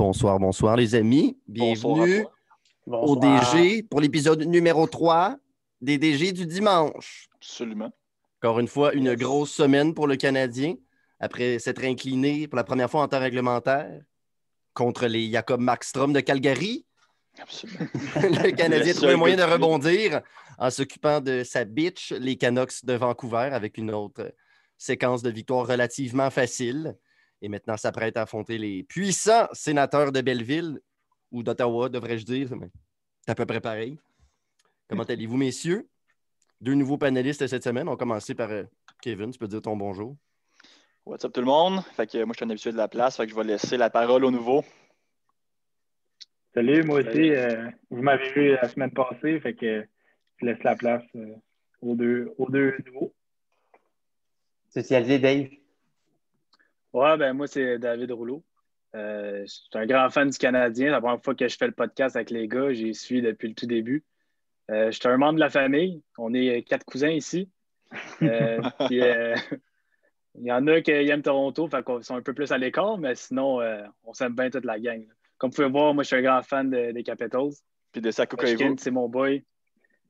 Bonsoir, bonsoir les amis. Bienvenue au DG pour l'épisode numéro 3 des DG du dimanche. Absolument. Encore une fois, une grosse semaine pour le Canadien après s'être incliné pour la première fois en temps réglementaire contre les Jacob Markstrom de Calgary. Absolument. le Canadien trouve un moyen de rebondir en s'occupant de sa bitch, les Canucks de Vancouver, avec une autre séquence de victoires relativement facile. Et maintenant, s'apprête à affronter les puissants sénateurs de Belleville, ou d'Ottawa, devrais-je dire. C'est à peu près pareil. Comment allez-vous, messieurs? Deux nouveaux panélistes cette semaine. On va commencer par euh, Kevin. Tu peux dire ton bonjour. What's up tout le monde? Fait que moi, je suis un habitué de la place, fait que je vais laisser la parole au nouveau. Salut, moi aussi. Euh, vous m'avez vu la semaine passée, fait que je laisse la place euh, aux, deux, aux deux nouveaux. Socialisé, Dave. Ouais, ben moi, c'est David Rouleau. Euh, je suis un grand fan du Canadien. La première fois que je fais le podcast avec les gars, j'y suis depuis le tout début. je suis un membre de la famille. On est quatre cousins ici. Il y en a qui aiment Toronto, fait qu'ils sont un peu plus à l'écart, mais sinon, euh, on s'aime bien toute la gang. Comme vous pouvez voir, moi, je suis un grand fan des Capitals. Puis de Saku C'est mon boy.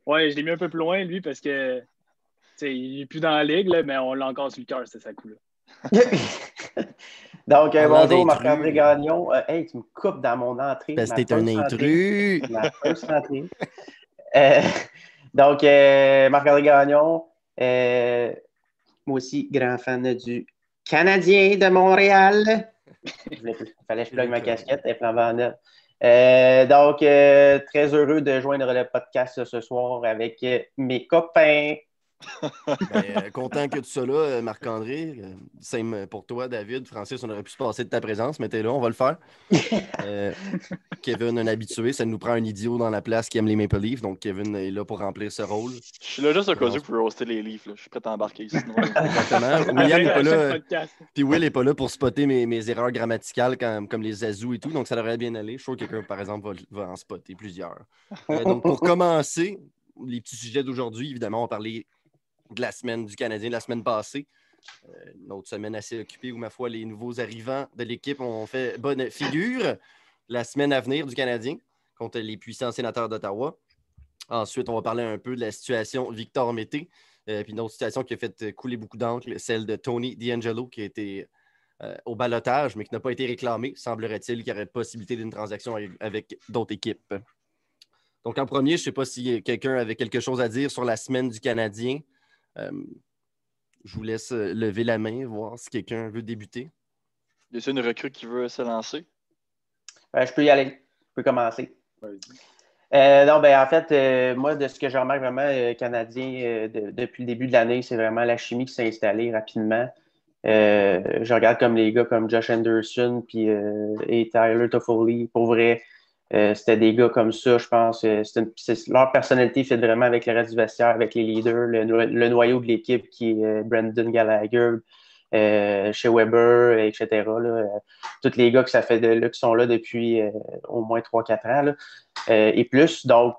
Ouais, je l'ai mis un peu plus loin, lui, parce que il n'est plus dans la ligue, mais on l'a encore sur le cœur, c'est Saku. Là. Donc, euh, bonjour, Marc-André Gagnon. Euh, hey, tu me coupes dans mon entrée. Parce que t'es un intrus. Ma first entrée. donc, Marc-André Gagnon, moi aussi, grand fan du Canadien de Montréal. Il fallait que je plug ma casquette, elle est euh, donc, euh, très heureux de joindre le podcast ce soir avec mes copains. Ben, euh, content que tu sois là, euh, Marc-André. Euh, same pour toi, David. Francis, on aurait pu se passer de ta présence, mais t'es là, on va le faire. Kevin, un habitué, ça nous prend un idiot dans la place qui aime les Maple Leafs, donc Kevin est là pour remplir ce rôle. Je suis là juste au cas où pour roaster les Leafs. Je suis prêt à embarquer ici. Exactement. William n'est pas là. Puis Will n'est pas là pour spotter mes, mes erreurs grammaticales comme, les azous et tout, donc ça devrait bien aller. Je suis sûr que quelqu'un, par exemple, va, en spotter plusieurs. donc, pour commencer, les petits sujets d'aujourd'hui, évidemment, on va parler de la semaine du Canadien la semaine passée. Euh, une autre semaine assez occupée où, ma foi, les nouveaux arrivants de l'équipe ont fait bonne figure. La semaine à venir du Canadien contre les puissants sénateurs d'Ottawa. Ensuite, on va parler un peu de la situation Victor Mété. Euh, puis une autre situation qui a fait couler beaucoup d'encre, celle de Tony D'Angelo, qui a été euh, au balotage, mais qui n'a pas été réclamé. Semblerait-il qu'il y aurait possibilité d'une transaction avec d'autres équipes. Donc, en premier, je ne sais pas si quelqu'un avait quelque chose à dire sur la semaine du Canadien. Euh, je vous laisse euh, lever la main, voir si quelqu'un veut débuter. Y a une recrue qui veut se lancer? je peux y aller. Je peux commencer. Euh, non, ben, en fait, moi, de ce que je remarque vraiment canadien depuis le début de l'année, c'est vraiment la chimie qui s'est installée rapidement. je regarde comme les gars comme Josh Anderson puis, et Tyler Toffoli. Pour vrai, euh, c'était des gars comme ça, je pense. Euh, leur personnalité fait vraiment avec le reste du vestiaire, avec les leaders, le, noyau de l'équipe qui est euh, Brandon Gallagher, chez Weber, etc. tous les gars que ça fait de, qui sont là depuis au moins 3-4 ans et plus. Donc,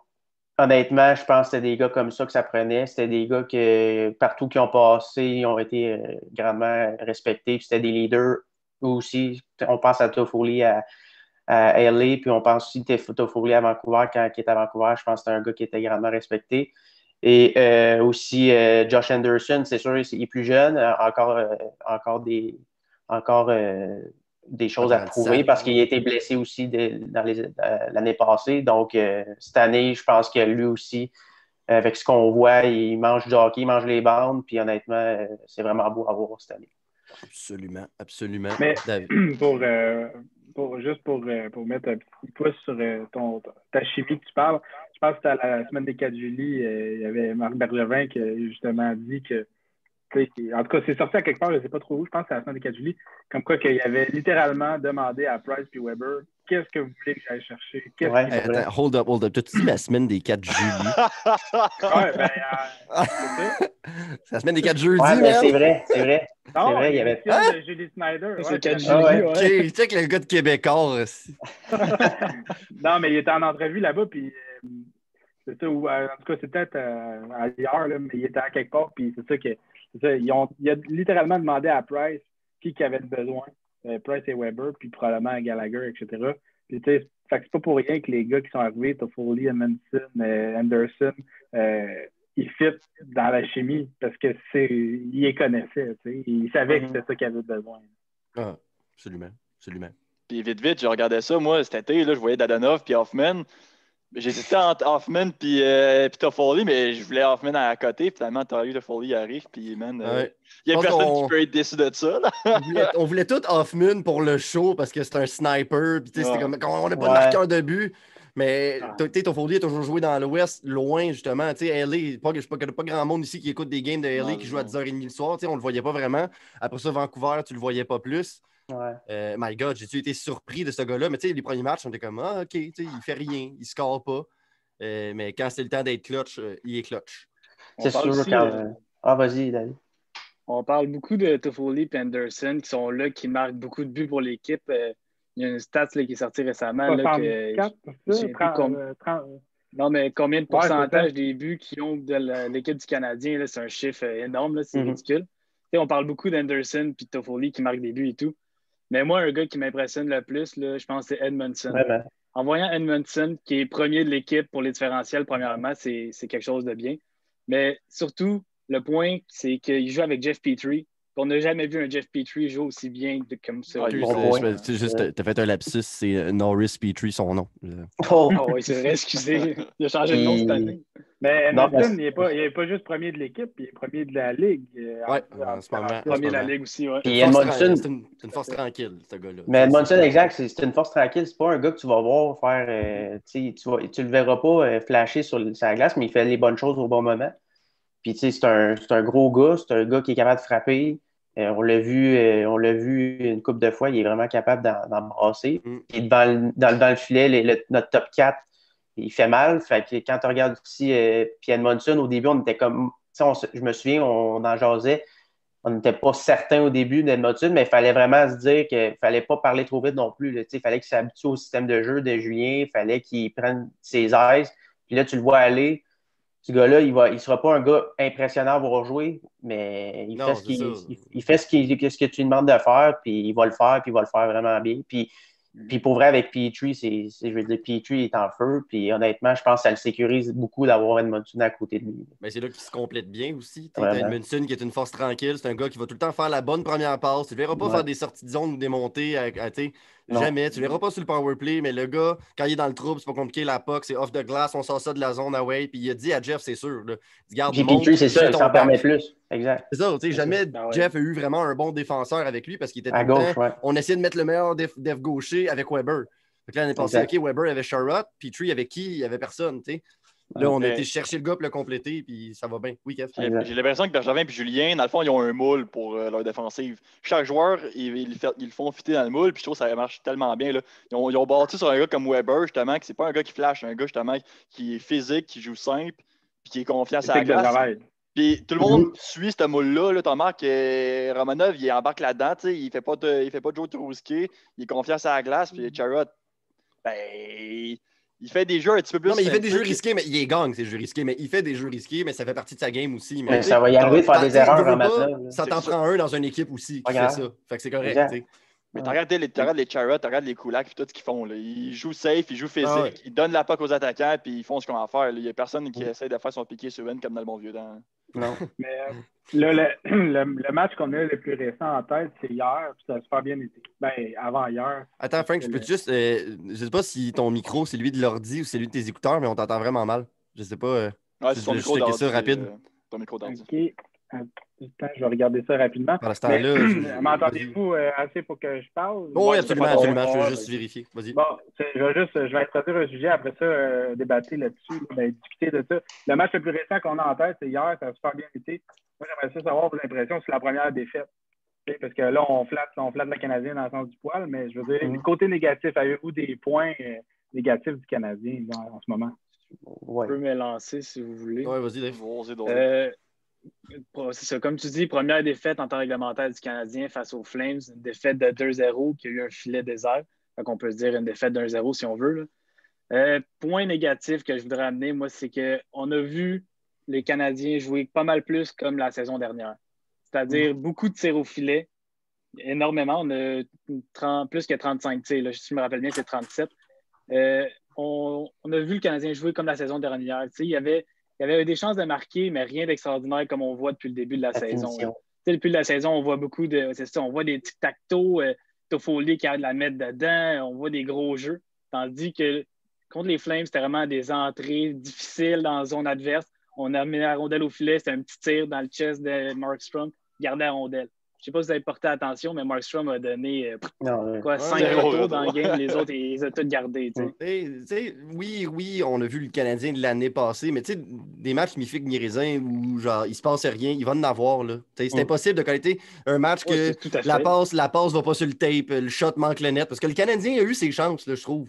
honnêtement, je pense que c'était des gars comme ça que ça prenait. C'était des gars que partout qui ont passé ont été grandement respectés. C'était des leaders aussi. On pense à Toffoli, à à LA, puis on pense aussi Toffoli à Vancouver. Quand il était à Vancouver, je pense que c'était un gars qui était grandement respecté. Et euh, aussi euh, Josh Anderson, c'est sûr, il est plus jeune, euh, encore, encore des, encore, des choses à prouver parce qu'il a été blessé aussi l'année passée. Donc, cette année, je pense que lui aussi, avec ce qu'on voit, il mange du hockey, il mange les bandes, puis honnêtement, c'est vraiment beau à voir cette année. Absolument, absolument. Mais pour, juste pour, euh, pour mettre un petit pouce sur euh, ton, ta chimie que tu parles, je pense que à la semaine des 4 juillet, euh, il y avait Marc Bergevin qui a justement dit que en tout cas, c'est sorti à quelque part, je ne sais pas trop où, je pense que c'est la semaine des 4 juillet, comme quoi qu'il avait littéralement demandé à Price et Weber qu'est-ce que vous voulez que j'aille chercher? Ouais, attends, hold up, hold up. T'as-tu dit la semaine des 4 juillet? ouais, ben, euh, c'est la semaine des 4 jeudis, ouais, c'est vrai, c'est vrai. Non, c'est vrai, il y avait hein? de Julie Snyder. C'est 4 juillet. Ok, tu sais que le gars de Québécois aussi. non, mais il était en entrevue là-bas, puis euh, c'est ça, ou, en tout cas, c'est peut-être euh, ailleurs, là, mais il était à quelque part, puis c'est ça que ça, ils ont, il a littéralement demandé à Price qui, qui avait besoin. Price et Weber, puis probablement Gallagher, etc. Puis, tu sais, c'est pas pour rien que les gars qui sont arrivés, Toffoli, Edmondson, Anderson, ils fit dans la chimie parce que c'est ils les connaissaient. Ils savaient que mm-hmm. c'était ça qu'ils avaient besoin. Ah, absolument. absolument. Puis vite, vite, je regardais ça, moi, cet été, là, je voyais Dadanov puis Hoffman. J'hésitais entre Hoffman puis, euh, Toffoli, mais je voulais Hoffman à côté. Finalement, eu Toffoli arrive, puis man, euh, il y a personne qui peut être déçu de ça. on, voulait, tout Hoffman pour le show parce que c'est un sniper. Puis, c'était comme, on n'a pas de marqueur de but. Mais ah. Toffoli a toujours joué dans l'Ouest, loin justement. Tu sais, LA, pas, je connais pas grand monde ici qui écoute des games de LA qui joue à 10h30 le soir. Tu sais, on le voyait pas vraiment. Après ça, Vancouver, tu le voyais pas plus. Euh, my God, j'ai été surpris de ce gars-là? Mais tu sais, les premiers matchs, on était comme Ah, OK, il fait rien, il score pas. Euh, mais quand c'est le temps d'être clutch, euh, il est clutch. C'est sûr quand... Ah, vas-y, David. On parle beaucoup de Toffoli et Anderson qui sont là, qui marquent beaucoup de buts pour l'équipe. il y a une stat qui est sortie récemment. Là, que, Non, mais combien de pourcentage des buts qu'ils ont de l'équipe du Canadien? C'est un chiffre énorme, c'est mm-hmm. ridicule. on parle beaucoup d'Anderson et Toffoli qui marquent des buts et tout. Mais moi, un gars qui m'impressionne le plus, là, je pense que c'est Edmondson. En voyant Edmondson, qui est premier de l'équipe pour les différentiels, premièrement, c'est quelque chose de bien. Mais surtout, le point, c'est qu'il joue avec Jeff Petrie. On n'a jamais vu un Jeff Petrie jouer aussi bien comme ça. Ah, tu juste, t'as fait un lapsus, c'est euh, Norris Petrie, son nom. Oh, oh oui, c'est vrai, excusez. Il a changé de nom cette année. Mais Nelson, il n'est pas, pas, juste premier de l'équipe, il est premier de la Ligue. Oui, en ce moment. Premier de la Ligue aussi, oui. c'est une, force tranquille, ce gars-là. Mais Edmondson, exact, c'est une force tranquille. C'est pas un gars que tu vas voir faire. Euh, tu, vas, tu le verras pas euh, flasher sur sa glace, mais il fait les bonnes choses au bon moment. Puis, tu sais, c'est un, un, gros gars, c'est un gars qui est capable de frapper. on l'a vu, on l'a vu une couple de fois, il est vraiment capable d'en brasser. Mm. Il est dans, dans, le filet, notre top 4 il fait mal. Fait que quand tu regardes aussi euh, Pierre Monson, au début, on était comme. je me souviens, on, en jasait. On n'était pas certain au début d'Edmonton, mais il fallait vraiment se dire qu'il ne fallait pas parler trop vite non plus. il fallait qu'il s'habitue au système de jeu de Julien. Il fallait qu'il prenne ses aises. Puis là, tu le vois aller. Ce gars-là, il ne il sera pas un gars impressionnant pour rejouer, mais il fait, ce, il, fait ce, ce, que tu lui demandes de faire, puis il va le faire, puis il va le faire vraiment bien. Puis puis pour vrai, avec Petrie, c'est, je veux dire, Petrie est en feu. Puis honnêtement, je pense que ça le sécurise beaucoup d'avoir Edmondson à côté de lui. Mais c'est là qu'il se complète bien aussi. T'as Edmondson qui est une force tranquille. C'est un gars qui va tout le temps faire la bonne première passe. Tu ne verras pas faire des sorties de zone ou des montées. À, Jamais. Tu ne verras pas sur le power play, mais le gars, quand il est dans le trouble, c'est pas compliqué. La puck, c'est off de glace, on sort ça de la zone away. Puis il a dit à Jeff, c'est sûr. Là, garde Petrie, c'est ça, ça en permet plus. Exact. C'est ça, tu sais, jamais ben Jeff a eu vraiment un bon défenseur avec lui parce qu'il était à gauche. On essayait de mettre le meilleur def, gaucher avec Weber. Donc là, on est passé, OK, Weber avait Sherrod, puis Tree avec qui? Il n'y avait personne, tu sais. Là, on a été chercher le gars pour le compléter, puis ça va bien. Oui, Kev? J'ai l'impression que Bergevin et Julien, dans le fond, ils ont un moule pour euh, leur défensive. Chaque joueur, ils, le font fitter dans le moule, puis je trouve que ça marche tellement bien. Là. Ils, ont, ils ont bâti sur un gars comme Weber, justement, qui c'est pas un gars qui flash, un gars, justement, qui est physique, qui joue simple, puis qui est confiant à sa glace. Puis tout le monde mm-hmm. suit ce moule-là. Là, T'en que Romanov, il embarque là-dedans. Il ne fait, pas de, il fait pas de jeu trop risqué. Il est confiant à la glace. Puis Charrot, ben, il fait des jeux un petit peu plus. Non, mais il fait des jeux risqués, mais il est gang, ces jeux risqués. Mais il fait des jeux risqués, mais ça fait partie de sa game aussi. Mais, ça va y arriver de faire des erreurs en maintenant. Ça t'en prend un dans une équipe aussi qui fait ça. Fait que c'est correct. Mais tu regardes les, regardes les Charrot, tu regardes les Kulak, puis tout ce qu'ils font. Là. Ils jouent safe, ils jouent physique, ah ils donnent la POC aux attaquants, puis ils font ce qu'on va faire. Il n'y a personne qui mm. essaie de faire son piqué sur une comme dans le bon vieux temps. Non. Mais euh, le, le, le, match qu'on a le plus récent en tête, c'est hier, puis ça a super bien été. Ben, avant hier. Attends, Frank, je peux juste. Euh, je sais pas si ton micro, c'est lui de l'ordi ou c'est lui de tes écouteurs, mais on t'entend vraiment mal. Je sais pas. Euh, ouais, c'est ton micro d'ordi. ça rapide. Euh, ton micro d'ordi. Je vais regarder ça rapidement. M'entendez-vous euh, assez pour que je parle? oui, absolument, absolument. Je veux juste vérifier. Vas-y. Bon, je vais juste, je vais introduire un sujet, après ça, euh, débattre là-dessus, ben, discuter de ça. Le match le plus récent qu'on a en tête, c'est hier, ça a super bien été. Moi, j'aimerais ça savoir vos impressions sur la première défaite. Parce que là, on flatte, on flatte la Canadienne dans le sens du poil, mais je veux dire, mm-hmm. côté négatif, avez-vous des points euh, négatifs du Canadien en, ce moment? Ouais. Je peux me lancer si vous voulez. Oui, vas-y, Dave c'est ça, comme tu dis, première défaite en temps réglementaire du Canadien face aux Flames, une défaite de 2-0 qui a eu un filet désert. Donc, on peut se dire une défaite d'un 0 si on veut. Euh, point négatif que je voudrais amener, moi, c'est qu'on a vu les Canadiens jouer pas mal plus comme la saison dernière. C'est-à-dire mm. beaucoup de tirs au filet, énormément. On a plus que 35 tirs. Si je me rappelle bien, c'est 37. Euh, on, a vu le Canadien jouer comme la saison dernière. Il y, avait, il y avait des chances de marquer, mais rien d'extraordinaire comme on voit depuis le début de la, saison. Depuis la saison, on voit beaucoup de. C'est ça, on voit des tic-tac-toe, euh, Toffoli qui a de la mettre dedans, on voit des gros jeux. Tandis que contre les Flames, c'était vraiment des entrées difficiles dans la zone adverse. On a mis la rondelle au filet, c'était un petit tir dans le chest de Markstrom, gardait la rondelle. Je ne sais pas si vous avez porté attention, mais Markstrom a donné euh, quoi, 5 retours dans le game. Les autres, ils ont tous gardés. oui, oui, on a vu le Canadien de l'année passée, mais des matchs mi-figue, mi-raisin où genre, il se passe rien, il va en avoir. C'est impossible de qualité un match que la passe la passe va pas sur le tape, le shot manque le net. Parce que le Canadien a eu ses chances, je trouve.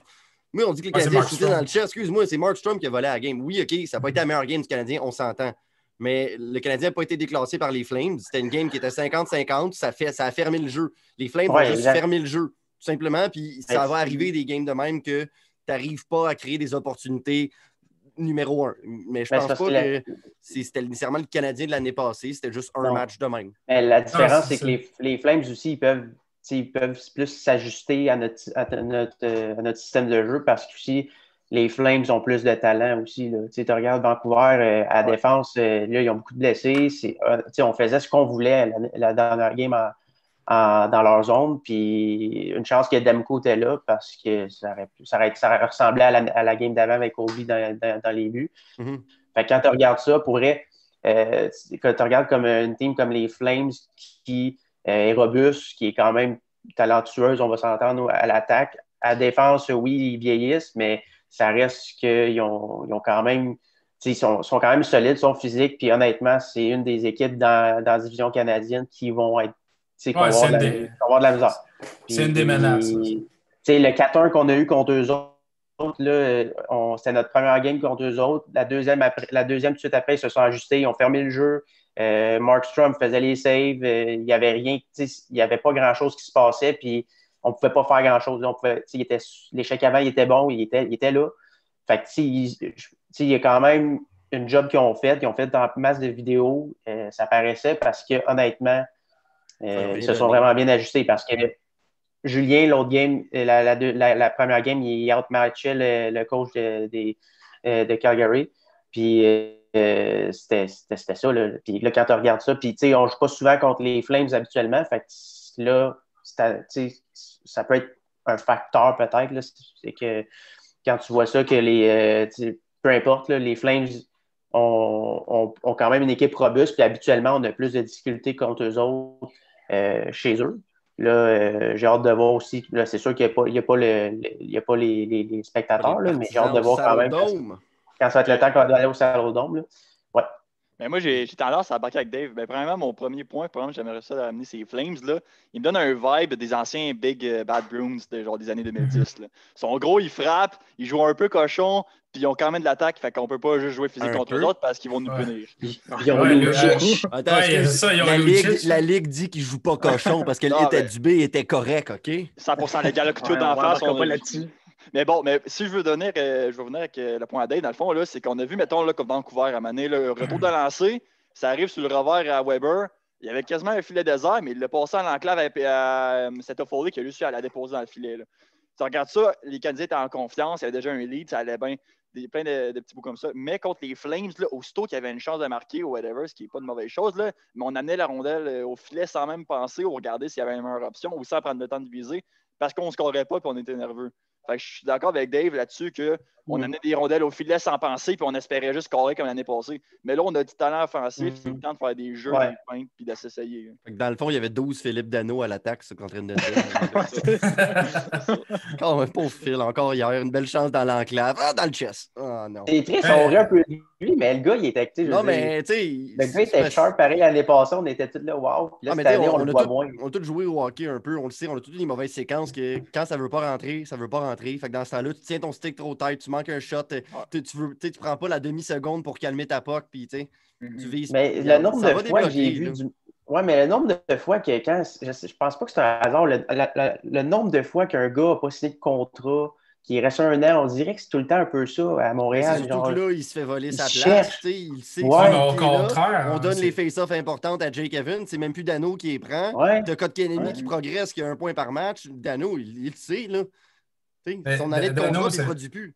Oui, on dit que le Canadien est dans le chat. Excuse-moi, c'est Mark Strom qui a volé la game. Oui, OK, ça n'a pas été la meilleure game du Canadien, on s'entend. Mais le Canadien n'a pas été déclassé par les Flames. C'était une game qui était 50-50. Ça, ça a fermé le jeu. Les Flames ont juste fermé le jeu, tout simplement. Puis ça va arriver des games de même que tu n'arrives pas à créer des opportunités numéro un. Mais je pense pas que, c'était nécessairement le Canadien de l'année passée. C'était juste un match de même. la différence, c'est que les, les, Flames aussi, ils peuvent ils peuvent plus s'ajuster à notre, euh, à, notre, système de jeu parce que aussi, les Flames ont plus de talent aussi. Tu regardes Vancouver euh, à défense, euh, là, ils ont beaucoup de blessés. on faisait ce qu'on voulait la, dernière game dans leur zone. Puis une chance que Demko était là parce que ça aurait, ça aurait, ressemblé à la, game d'avant avec Obi dans, les buts. Mm-hmm. quand tu regardes ça, pourrait, quand tu regardes comme une team comme les Flames qui euh, est robuste, qui est quand même talentueuse, on va s'entendre à l'attaque. À défense, oui, ils vieillissent, mais ça reste qu'ils ont, ils ont quand même. Ils sont, sont, quand même solides, sont physiques, puis honnêtement, c'est une des équipes dans, dans la division canadienne qui vont être. Ouais, vont, avoir des... avoir de la misère. C'est une des menaces. Le 4-1 qu'on a eu contre eux autres, c'était notre première game contre eux autres. La deuxième, après, la deuxième, tout de suite après, ils se sont ajustés, ils ont fermé le jeu. Euh, Mark Strom faisait les saves. Euh, il n'y avait rien, il n'y avait pas grand-chose qui se passait. Puis on ne pouvait pas faire grand-chose. L'échec avant, il était bon, il était, il était là. Fait que, il, il y a quand même une job qu'ils ont fait. Ils ont fait dans masse de vidéos. Euh, ça paraissait parce que, honnêtement, ils se sont vraiment bien ajustés parce que Julien, l'autre game, la, la, première game, il outmatchait le, le coach de, de, de Calgary. Puis euh, c'était ça. Là. Puis là, quand tu regardes ça, puis on ne joue pas souvent contre les Flames habituellement. Fait que là, ça peut être un facteur peut-être. C'est que quand tu vois ça, que les. Euh, peu importe, les Flames ont, quand même une équipe robuste, puis habituellement, on a plus de difficultés contre eux autres euh, chez eux. Là, j'ai hâte de voir aussi. Là, c'est sûr qu'il n'y a pas, a pas, les, spectateurs, mais j'ai hâte de voir quand même quand ça va être le temps qu'on doit aller au. Mais moi, j'ai tendance à embarquer avec Dave. Ben, premièrement, mon premier point, j'aimerais ça amener ces Flames. Là. Il me donne un vibe des anciens Big euh, Bad Bruins de, genre, des années 2010. Là. Ils sont gros, ils frappent, ils jouent un peu cochon, puis ils ont quand même de l'attaque. Fait qu'on peut pas juste jouer physique contre eux autres parce qu'ils vont nous punir. Ils ont la, ligue, dit qu'ils jouent pas cochon parce que l'État du B était correct, OK? 100% légal, que d'en face, on pas là-dessus. Mais bon, mais si je veux donner, euh, je veux venir avec euh, le point à Dave, dans le fond, c'est qu'on a vu, mettons, là, comme Vancouver à Mané, le retour de lancer, ça arrive sur le revers à Weber. Il y avait quasiment un filet désert, mais il l'a passé en enclave à, à, à qui a réussi à la déposer dans le filet. Là. Tu regardes ça, les Canadiens étaient en confiance, il y avait déjà un lead, ça allait bien, des, plein de, petits bouts comme ça. Mais contre les Flames, là, aussitôt qu'il y avait une chance de marquer ou whatever, ce qui n'est pas de mauvaise chose, là, mais on amenait la rondelle euh, au filet sans même penser ou regarder s'il y avait une meilleure option ou sans prendre le temps de viser parce qu'on ne scorerait pas et on était nerveux. Je suis d'accord avec Dave là-dessus qu'on mm. amenait des rondelles au filet sans penser puis on espérait juste scorer comme l'année passée. Mais là, on a du talent offensif, c'est le temps de faire des jeux, ouais. des puis d'essayer. Dans le fond, il y avait 12 Philippe Dano à l'attaque, ce qu'on train de dire. encore un pauvre fil, encore hier, une belle chance dans l'enclave. Ah, dans le chest. Ah, non. C'est triste, on aurait un peu lui, mais le gars, il était actif. Non, mais tu sais. Le gars était sharp, pareil, l'année passée, on était tous là, wow. Là, cette année, on, le voit moins. On a tous joué au hockey un peu, on le sait, on a toutes des mauvaises séquences que quand ça veut pas rentrer, ça veut pas rentrer. Fait que dans ce temps-là, tu tiens ton stick trop tête, tu manques un shot, tu, tu, veux, tu prends pas la demi-seconde pour calmer ta puck, puis tu mm-hmm. vises. Mais le nombre de fois que j'ai vu du. Ouais, mais le nombre de fois que quand. Je, je pense pas que c'est un hasard. Le, nombre de fois qu'un gars n'a pas signé de contrat qu'il reste un an. On dirait que c'est tout le temps un peu ça à Montréal. Surtout que là, il se fait voler sa cherche. place. Il sait ouais, au contraire. On donne les face-offs importantes à Jake Evans. C'est même plus Dano qui les prend. Ouais. De Kotkaniemi Ouais. qui progresse, qui a un point par match. Dano, il, il le sait. Là. T'sais, son année de Dano, contrat, il c'est- ne produit plus.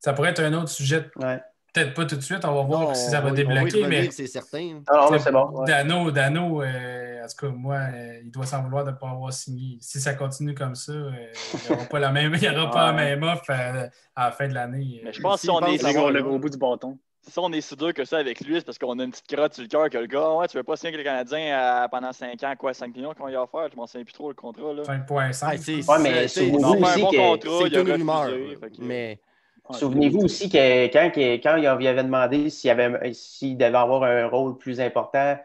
Ça pourrait être un autre sujet. Ouais. Peut-être pas tout de suite, on va voir Non, si ça va débloquer, mais C'est certain. Non, non, mais c'est bon. ouais. Dano, Dano euh, en tout cas, moi, euh, il doit s'en vouloir de ne pas avoir signé. Si ça continue comme ça, euh, il n'y aura pas, la même, il y aura pas la même offre euh, à la fin de l'année. Mais je pense que si on est, si le gros bout du bâton. on est si dur que ça avec lui, c'est parce qu'on a une petite crotte sur le cœur que le gars, ouais, tu veux pas signer avec les Canadiens pendant 5 ans, quoi, 5 millions qu'on y a offert, je m'en souviens plus trop le contrat. Là. 5.5. Ouais, c'est- Ouais, mais c'est- un aussi bon que- contrat, C'est il a refusé, Mais Ouais, Souvenez-vous aussi que quand, il avait demandé s'il, avait, s'il devait avoir un rôle plus important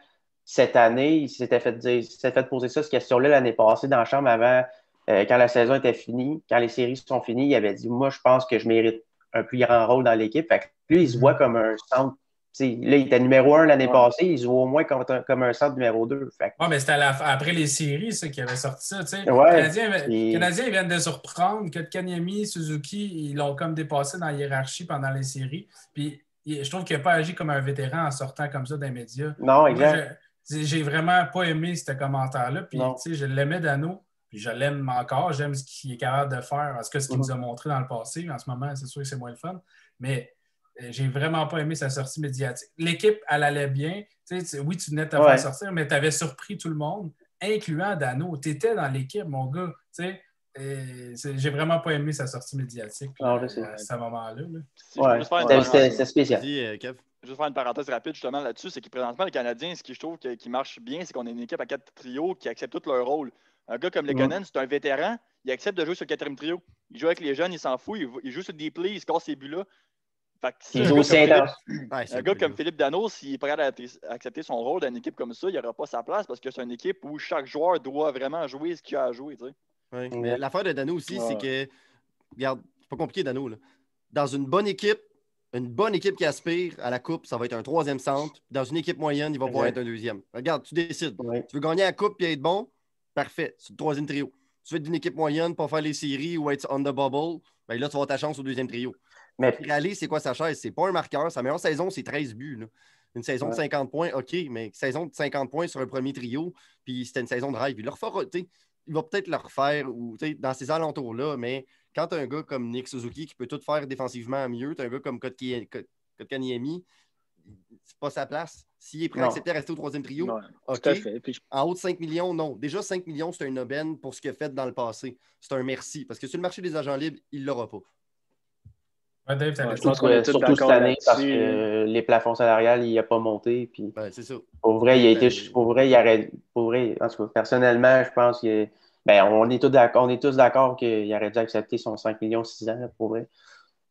cette année, il s'était fait, dire, il s'était fait poser ça, cette question-là l'année passée dans la chambre avant, euh, quand la saison était finie, quand les séries sont finies, il avait dit Moi, je pense que je mérite un plus grand rôle dans l'équipe. Fait que lui, il se voit comme un centre. T'sais, là, il était numéro un l'année Ouais. passée, il voit au moins comme, comme un centre numéro deux. Fait que- Ouais, mais c'était après les séries, ça, qui avait sorti ça. Ouais, Les Canadiens, les Canadiens viennent de surprendre que Kanyemi, Suzuki, ils l'ont comme dépassé dans la hiérarchie pendant les séries. Puis je trouve qu'il n'a pas agi comme un vétéran en sortant comme ça des médias. Non, exact. j'ai vraiment pas aimé ce commentaire-là. Puis, je l'aimais Dano, puis je l'aime encore. J'aime ce qu'il est capable de faire, tout cas, ce qu'il Mhm. nous a montré dans le passé. En ce moment, c'est sûr que c'est moins le fun. Mais j'ai vraiment pas aimé sa sortie médiatique. L'équipe, elle allait bien. Tu sais, tu- oui, tu venais de te Ouais. faire sortir, mais tu avais surpris tout le monde, incluant Dano. Tu étais dans l'équipe, mon gars. Tu sais, euh, c'est- j'ai vraiment pas aimé sa sortie médiatique Non, euh, à ce moment-là. c'était- c'était spécial. dis, euh, Kev. juste faire une parenthèse rapide justement là-dessus, c'est que présentement, les Canadiens, ce qui je trouve que- qui marche bien, c'est qu'on a une équipe à quatre trios qui accepte tout leur rôle. Un gars comme Lekonen, c'est un vétéran, il accepte de jouer sur le quatrième trio. Il joue avec les jeunes, il s'en fout, il, il joue sur des plays, il se casse ses buts-là. Un joue gars aussi comme Philippe- intense. Ouais, c'est Un gars plus, comme là. Philippe Dano, s'il est prêt à accepter son rôle dans une équipe comme ça, il n'aura pas sa place parce que c'est une équipe où chaque joueur doit vraiment jouer ce qu'il a à jouer. tu sais. Ouais. Ouais. Mais L'affaire de Dano aussi, Ouais. c'est que, regarde, c'est pas compliqué, Dano. Là. Dans une bonne équipe, une bonne équipe qui aspire à la Coupe, ça va être un troisième centre. Dans une équipe moyenne, il va pouvoir être un deuxième. Regarde, tu décides. Ouais. Tu veux gagner la Coupe et être bon? Parfait. C'est le troisième trio. Tu veux être d'une équipe moyenne pour faire les séries ou être on the bubble? Ben là, tu vas avoir ta chance au deuxième trio. Mais c'est quoi sa chaise? C'est pas un marqueur. Sa meilleure saison, c'est 13 buts. là. Une saison de Ouais. 50 points, OK, mais saison de 50 points sur un premier trio, puis c'était une saison de rêve. Il, le refera, tu sais, il va peut-être le refaire ou, dans ces alentours-là, mais quand tu as un gars comme Nick Suzuki qui peut tout faire défensivement mieux, tu as un gars comme Kotkaniemi, c'est pas sa place. S'il est prêt à accepter de rester au troisième trio, OK. Fait. Puis, En haut de 5 millions, non. Déjà, 5 millions, c'est un aubaine pour ce qu'il a fait dans le passé. C'est un merci. Parce que sur le marché des agents libres, il ne l'aura pas. Ouais, Dave, t'avais Ouais, dit- je pense qu'on est tous surtout cette année parce que les plafonds salariales, il n'a pas monté. Puis Ben, c'est ça. pour vrai, il a été. Ben, Pour vrai, il aurait. Pour vrai, en tout cas, personnellement, je pense que. Ben, on est tous d'accord, on est tous d'accord qu'il aurait dû accepter son 5 millions 6 ans, pour vrai.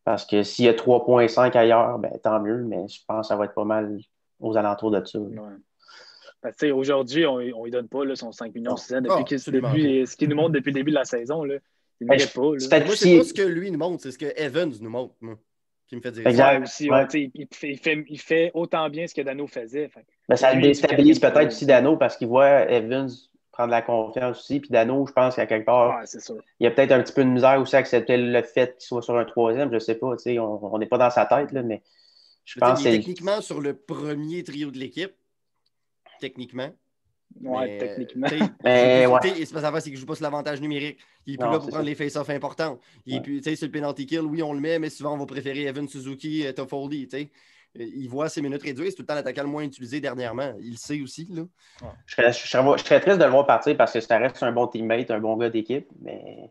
Parce que s'il y a 3,5 ailleurs, ben, tant mieux, mais je pense que ça va être pas mal aux alentours de ça. sais, Aujourd'hui, on ne lui donne pas là, son 5 millions Non. 600 depuis, Ah, qu'il- absolument depuis- ce qu'il nous montre depuis le début de la saison. Là, il ne Ben, mérite pas. là. c'est Moi, pas ce que lui nous montre, c'est ce que Evans nous montre, moi, qui me fait dire Exact. ça. Aussi, Ouais. ouais, il, fait, il fait- il fait autant bien ce que Dano faisait. Fait Ben, ça Lui, déstabilise peut-être trio. aussi Dano parce qu'il voit Evans prendre la confiance aussi. Puis Dano, je pense qu'à quelque part, Ouais, c'est sûr. il y a peut-être un petit peu de misère aussi à accepter le fait qu'il soit sur un troisième. Je sais pas, tu sais, on n'est pas dans sa tête, là, mais je pense est techniquement sur le premier trio de l'équipe. Techniquement. Ouais, Mais, techniquement. Mais, joue- ouais. tu sais, c'est pas c'est qu'il joue pas sur l'avantage numérique. Il est plus Non, là pour prendre ça. les face-offs importants. Il est plus, tu sais, sur le penalty kill, oui, on le met, mais souvent on va préférer Evan Suzuki, euh, Toffoli, tu sais. Euh, Il voit ses minutes réduites, c'est tout le temps l'attaquant le moins utilisé dernièrement. Il le sait aussi, là. Je serais, je, serais, je serais triste de le voir partir parce que ça reste un bon teammate, un bon gars d'équipe, mais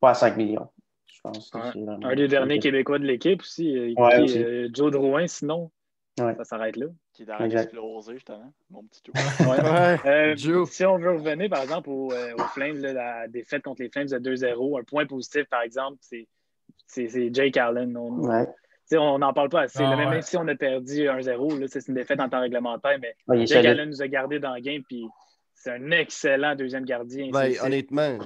pas à 5 millions. Je pense que Un des derniers Québécois de l'équipe aussi, euh, Ouais, aussi. euh, Joe Drouin, sinon. Ouais. Ça s'arrête là. Qui est d'arrêt Exact. d'exploser, justement. Mon petit. Ouais. Euh, Joe. si on veut revenir, par exemple, au- euh, aux Flames, là, la défaite contre les Flames de 2-0, un point positif, par exemple, c'est c'est- c'est Jake Allen. On Ouais. on n'en parle pas assez. Ah, là, même, ouais. même si on a perdu 1-0, là, c'est une défaite en temps réglementaire, mais Jake. Allen nous a gardé dans le game, puis c'est un excellent deuxième gardien. Ben, honnêtement,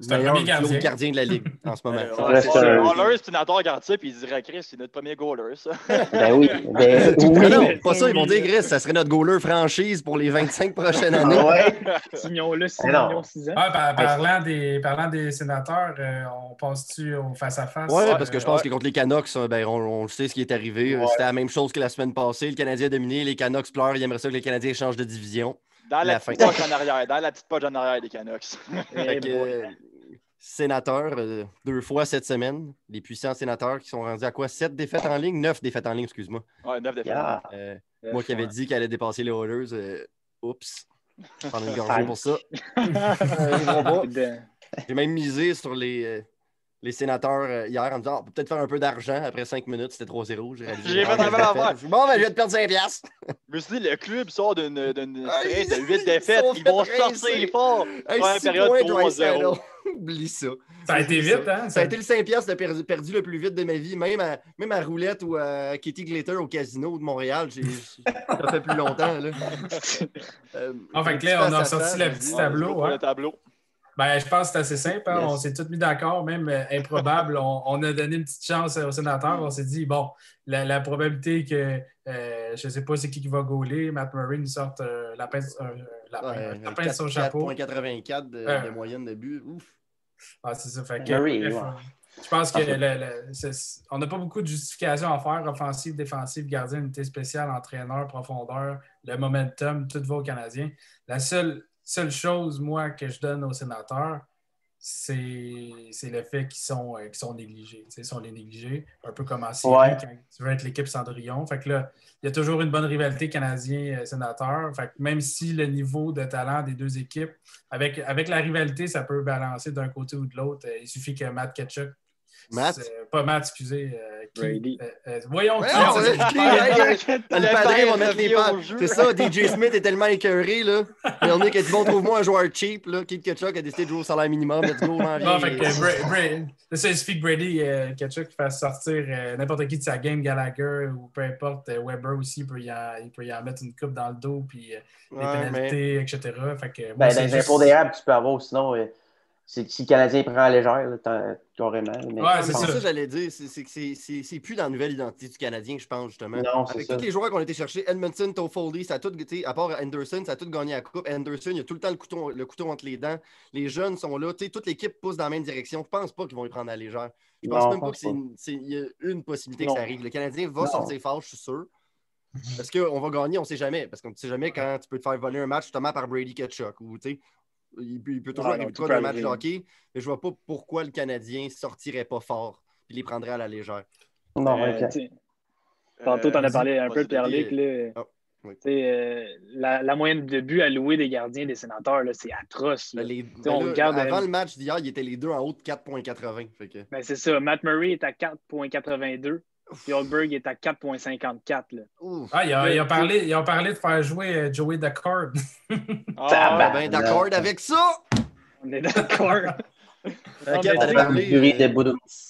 C'est un premier gardien. gardien de la Ligue en ce moment. Euh, reste ouais, un- regarde ça, puis il dirait, Chris, c'est notre premier goaler, ça. Ben oui. Ben, Ah oui. non, pas ça, ils vont dire, Chris, ça serait notre goaler franchise pour les 25 prochaines années. Ouais. Signons-le 6 Mais non. millions 6 ans. Ah, par- parlant, des, parlant des sénateurs, euh, on passe-tu au face-à-face? Ouais, Euh, parce que je pense ouais. que contre les Canucks, euh, ben, on, on le sait ce qui est arrivé. Euh, Ouais. C'était la même chose que la semaine passée. Le Canadien a dominé, les Canucks pleurent. Ils aimeraient ça que les Canadiens changent de division. Dans la, La petite fin. poche en arrière, dans la petite poche en arrière des Canucks. Fait Eh que, euh, sénateurs, euh, deux fois cette semaine. Les puissants sénateurs qui sont rendus à quoi? Sept défaites en ligne? Neuf défaites en ligne, excuse-moi. Ouais, 9 défaites. Yeah. Euh, Euh, moi qui avais ouais. dit qu'elle allait dépasser les Oilers, euh, oups. Je prends une gorgée pour ça. J'ai même misé sur les, euh, les sénateurs euh, hier en me disant, Ah, on peut peut-être faire un peu d'argent. Après cinq minutes, c'était 3-0. J'ai ah, fait la je même affaire. Bon, ben, je vais te perdre 5 piastres. Je me suis dit, le club sort d'une Ah, série ils- de 8 ils défaites. Ils vont sortir fort. Six période points, 3-0. Draisaitl. Oublie ça. Ça a été vite, hein? Ça a été le 5 piastres de perdu, perdu le plus vite de ma vie. Même à, même à Roulette ou à Kitty Glitter au casino de Montréal, j'ai ça fait plus longtemps. Là. Euh, Ah, là, petit on a sorti le petit tableau, le tableau. Ben, je pense que c'est assez simple. hein. Yes. On s'est tous mis d'accord, même euh, improbable. on, on a donné une petite chance aux sénateurs. On s'est dit, bon, la, la probabilité que, euh, je ne sais pas c'est qui qui va gauler, Matt Murray nous sorte euh, la pince, euh, la Ouais, la pince son chapeau. 4.84 de, Euh. de moyenne de but. Ouf. Ah, c'est ça. Fait que, Murray, bref, ouais. Je pense que le- le- c'est- on n'a pas beaucoup de justification à faire. Offensive, défensive, gardien, unité spéciale, entraîneur, profondeur, le momentum, tout va aux Canadiens. La seule, seule chose, moi, que je donne aux sénateurs, c'est le fait qu'ils sont, euh, sont négligés. Ils sont les négligés, un peu comme en Ouais. quand tu veux être l'équipe Cendrillon. Fait que là, il y a toujours une bonne rivalité canadien-sénateur. Fait que même si le niveau de talent des deux équipes, avec, avec la rivalité, ça peut balancer d'un côté ou de l'autre. Euh, Il suffit que Matt Ketchuk. Matt? c'est- Pas Matt, excusez. euh, qui- Brady. euh, euh, voyons qui. Qui, hey, Le padré va mettre les pattes. C'est ça, DJ Smith est tellement écœuré. Là. Dernier qui a dit Bon, trouve-moi un joueur cheap. Là. Keith Kachuk a décidé de jouer au salaire minimum. Let's go, Bon, viens. fait que Bra- Bra- c'est ça, il suffit que Brady euh, Ketchuk fasse sortir euh, n'importe qui de sa game, Gallagher ou peu importe, euh, Weber aussi, il peut, y en, il peut y en mettre une coupe dans le dos, puis euh, des Ouais, mais- pénalités, etc. Fait que, moi, Ben, c'est dans les juste- impôts d'érable, tu peux avoir, sinon, euh, c'est- si le Canadien prend à légère, là, carrément. Mais... Ouais, c'est C'est ça. ça, j'allais dire. C'est que plus dans la nouvelle identité du Canadien, je pense, justement. Non, Avec ça. tous les joueurs qu'on a été chercher, Edmonton, Toffoli, ça a tout, à part Anderson, ça a tout gagné la coupe. Anderson, il a tout le temps le couteau, le couteau entre les dents. Les jeunes sont là. tu sais, Toute l'équipe pousse dans la même direction. Je pense pas qu'ils vont y prendre à la légère. Je pense Non, même pas pense que c'est une- c'est- il y a une possibilité Non. que ça arrive. Le Canadien va Non. sortir fort, je suis sûr. Parce qu'on va gagner, on ne sait jamais. Parce qu'on ne sait jamais quand tu peux te faire voler un match justement par Brady Ketchuk. Ou, tu sais, il, peut- il peut toujours Ouais, arriver de match de hockey, mais je vois pas pourquoi le Canadien sortirait pas fort et les prendrait à la légère. Non, Euh, ok. tu sais, Tantôt, tu en as parlé un peu, Pierre-Luc. Ah, oui. Tu sais, euh, la, la moyenne de buts alloués des gardiens des sénateurs, là, c'est atroce. là. Ben, les- on ben là, regarde, avant euh, le match d'hier, ils étaient les deux en haut de 4,80. Fait que... Ben, c'est ça. Matt Murray est à 4,82. Puis Holberg est à 4,54. là. Ouf. Ah, il a, il a parlé, il a parlé de faire jouer euh, Joey Daccord. Ah, Ah, ben d'accord avec ça! On est d'accord. Euh.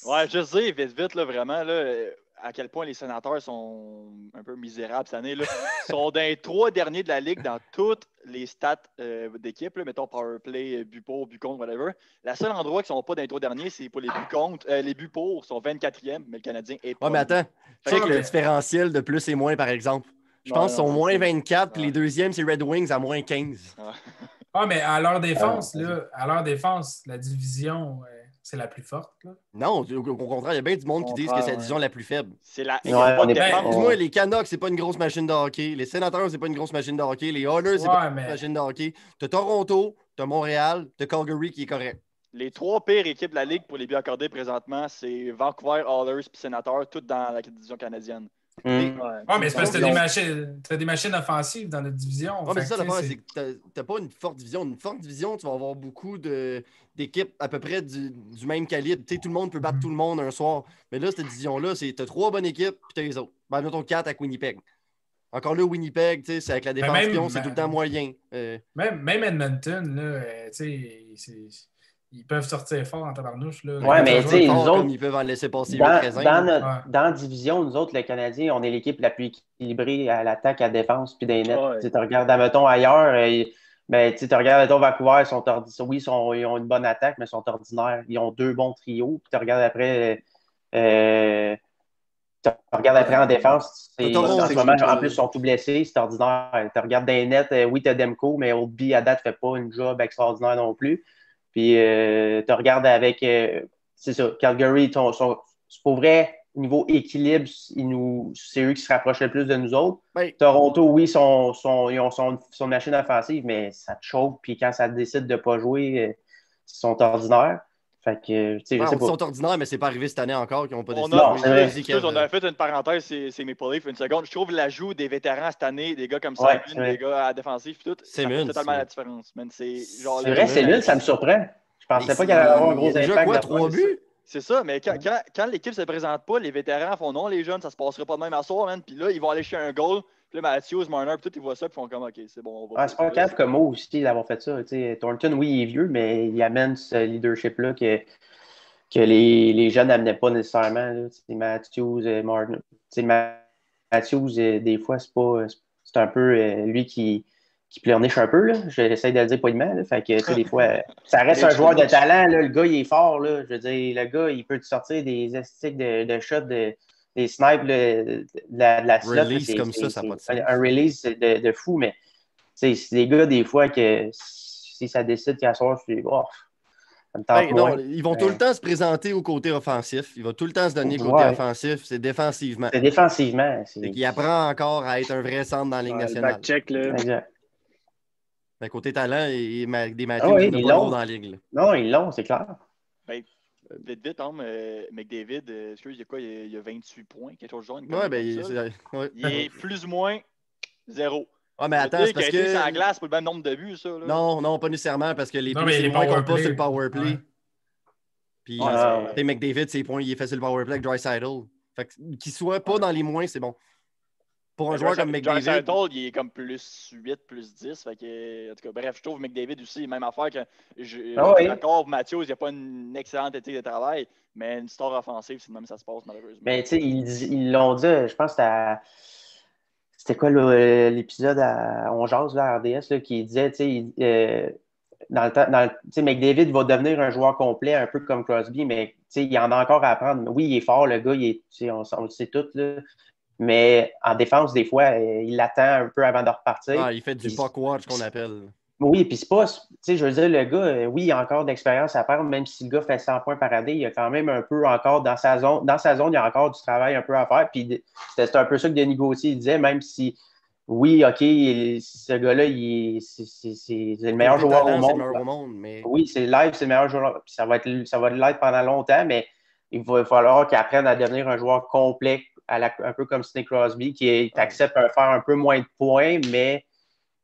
Ouais, je sais, vite, vite, là, vraiment, là, euh, à quel point les sénateurs sont un peu misérables cette année. Là. Ils sont dans les trois derniers de la ligue dans toutes les stats euh, d'équipe, mettons power play, but pour, but contre, whatever. Le seul endroit qui ne sont pas dans les trois derniers, c'est pour les buts contre. Euh, les buts pour sont 24e, mais le Canadien est pas. Ouais, mais attends, check que- le différentiel de plus et moins, par exemple. Je Non, pense qu'ils sont moins ça. 24, puis les deuxièmes, c'est Red Wings à moins 15. Ah, mais à leur défense, Ah, là, à leur défense, la division, euh, c'est la plus forte. Là? Non, au, au contraire, il y a bien du monde qui disent que c'est la division la plus faible. C'est la. Ouais, pas on de est- défense. on- Dis-moi, les Canucks, c'est pas une grosse machine de hockey. Les Sénateurs, c'est pas une grosse machine de hockey. Les Oilers, c'est Ouais, pas une mais- grosse machine de hockey. T'as Toronto, t'as Montréal, t'as Calgary qui est correct. Les trois pires équipes de la ligue pour les buts accordés présentement, c'est Vancouver, Oilers et Sénateurs, toutes dans la division canadienne. Hum. Ouais, Ah, mais c'est parce que t'as Donc, des machines, t'as des machines offensives dans notre division. Ouais, mais c'est ça que, tu t'as pas une forte division. Une forte division, tu vas avoir beaucoup de- d'équipes à peu près du, du même calibre. Tu sais, tout le monde peut battre Mhm. tout le monde un soir. Mais là, cette division-là, c'est t'as trois bonnes équipes, puis t'as les autres. Ben, mettons quatre avec Winnipeg. Encore là, Winnipeg, tu sais, c'est avec la défense qu'ils ont, c'est ben- tout le temps moyen. Euh, Même, même Edmonton, là, euh, tu sais, c'est- ils peuvent sortir fort en tabarnouche. Là. Ouais, mais ils tu sais, nous autres, comme ils peuvent en laisser passer Dans, 8 raisins. dans, notre, Ouais. dans la division, nous autres, le Canadien, on est l'équipe la plus équilibrée à l'attaque, à la défense, puis des nets. Ouais. Tu regardes, admettons, ailleurs, euh, Ben, tu regardes ton Vancouver, ils sont oui, ils, sont, ils, ont une bonne attaque, mais ils sont ordinaires. Ils ont deux bons trios. Puis tu regardes après, euh, tu regardes après en défense, en ce moment, en plus, ils sont tous blessés, c'est ordinaire. Tu regardes des nets, euh, oui, tu as Demko, mais Oldby à date ne fait pas une job extraordinaire non plus. Puis euh, tu regardes avec, euh, c'est ça, Calgary, c'est pour vrai, niveau équilibre, c'est eux qui se rapprochent le plus de nous autres. Toronto, oui, ils ont son, son, machine offensive, mais ça te choque. Puis quand ça décide de ne pas jouer, euh, ils sont ordinaires. Fait que, Ils sont ordinaires, mais c'est pas arrivé cette année encore qu'ils n'ont pas décidé. On a, on a fait une parenthèse, c'est mes Leafs, une seconde. Je trouve l'ajout des vétérans cette année, des gars comme ça, des gars à défensif, tout, c'est totalement la différence. C'est vrai, c'est nul, ça me surprend. Je pensais pas qu'il allait avoir un gros impact. Quoi, trois buts? C'est ça, mais quand, quand, quand l'équipe se présente pas, les vétérans font non, les jeunes, ça se passera pas de même à soir, man. Puis là, ils vont aller chercher un goal. Puis là, Matthews, Marner, puis tout, ils voient ça, puis ils font comme, OK, c'est bon. On va ah, c'est pas un cave comme moi aussi d'avoir fait ça. sais Thornton, oui, il est vieux, mais il amène ce leadership-là que, que les, les jeunes n'amenaient pas nécessairement. Matthews, euh, Marner. Matthews, euh, des fois, c'est pas. C'est un peu euh, lui qui qui pleurniche un peu. Là. J'essaie de le dire poliment. Là. Fait que, des fois, ça reste un joueur de talent. Là. Le gars, il est fort. Là. Je veux dire, le gars, il peut te sortir des esthétiques de, de shots, de, des snipes de, la, la slot. Release comme ça, ça pas de sens. Un release de, de fou, mais c'est des gars, des fois, que si ça décide qu'à soir, je suis. Oh, ben, non, ils vont tout le temps se présenter au côté offensif. Il va tout le temps se donner côté offensif. C'est défensivement. C'est défensivement. Il apprend encore à être un vrai centre dans la Ligue nationale. Back check, là. Exact. Mais côté talent, et, des Matthews, ah ils l'ont dans la ligue. Non, ils l'ont, c'est clair. Ben, vite, vite, hein, McDavid, euh, excuse, il y a quoi il y a, 28 points, quelque chose de jaune. Ouais, ben, il, ouais. il est plus ou moins zéro. Ah, mais attends, c'est parce que. C'est en glace pour le même nombre de buts, ça. Là. Non, non, pas nécessairement, parce que les c'est les points qu'on pas sur le power play. Puis, ah, McDavid, ses points, il est fait sur le power play avec Dry Sidle. Fait qu'il soit pas dans les moins, c'est bon. Pour un joueur comme McDavid. il est comme plus 8, plus 10. Fait que, en tout cas, bref, je trouve McDavid aussi, même affaire que. Je, ah oui. Encore, Mathieu, il n'y a pas une excellente éthique de travail, mais une star offensive, c'est même ça se passe, malheureusement. Mais tu sais, ils l'ont dit, je pense que c'était quoi l'épisode à On Jase, là, à RDS, là, qui disait, tu sais, euh, dans le temps, McDavid va devenir un joueur complet, un peu comme Crosby, mais il y en a encore à apprendre. Oui, il est fort, le gars, il est, on, on le sait tout, là, mais en défense, des fois, il attend un peu avant de repartir. Ah, il fait du puck watch qu'on appelle. Oui, puis c'est pas, tu sais, je veux dire, le gars, euh, oui, il a encore d'expérience à faire, même si le gars fait 100 points par année, il y a quand même un peu encore dans sa zone, dans sa zone, il y a encore du travail un peu à faire. Puis c'est un peu ça que Denis Gauthier disait, même si, oui, OK, ce gars-là, c'est le meilleur joueur au monde. Le monde mais... Oui, c'est live, c'est le meilleur joueur. ça va être, ça va l'être pendant longtemps, mais il va falloir qu'il apprenne à devenir un joueur complet, un peu comme Snake Crosby, qui accepte de faire un peu moins de points, mais.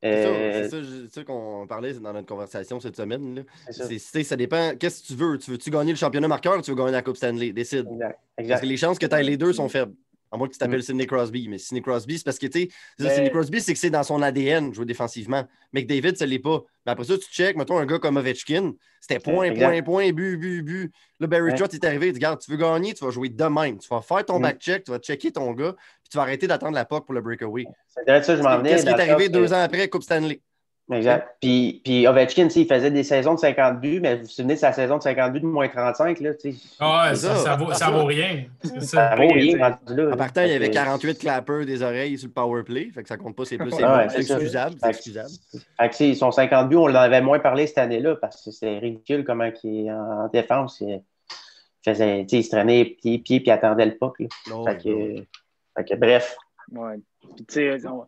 C'est ça, qu'on parlait dans notre conversation cette semaine. Ça. ça. dépend. Qu'est-ce que tu veux? Tu veux-tu gagner le championnat marqueur ou tu veux gagner la Coupe Stanley? Décide. Parce que les chances que tu aies les deux sont faibles. À moins que tu t'appelles mm. Sidney Crosby. Mais Sidney Crosby, c'est parce que, tu sais, Sidney Crosby, c'est que c'est dans son ADN, jouer défensivement. Mais que David, ça l'est pas. Mais après ça, tu check, mettons un gars comme Ovechkin, c'était point, point, point, but, but, but. Là, Barry Trott est arrivé, il dit, regarde, tu veux gagner, tu vas jouer de même. Tu vas faire ton mm. back-check, tu vas checker ton gars, puis tu vas arrêter d'attendre la POC pour le breakaway. C'est ça, je m'en venais. Qu'est-ce qui est arrivé deux ans après, Coupe Stanley? Exact. Puis, puis Ovechkin, il faisait des saisons de 50 buts, mais vous vous souvenez de sa saison de 50 buts de moins 35, là, tu sais? Ah ouais, ça, ça, vaut, ça vaut rien. Ça, vaut rien. En partant, il y avait 48 clappers des oreilles sur le power play, fait que ça compte pas, c'est plus, c'est excusable. C'est excusable. Fait que son 50 buts, on en avait moins parlé cette année-là, parce que c'est ridicule comment il est en défense. Il, faisait, il se traînait pied, pied, puis attendait le puck. Là. Oh, fait, que, fait que, bref. Ouais. Puis, tu sais, on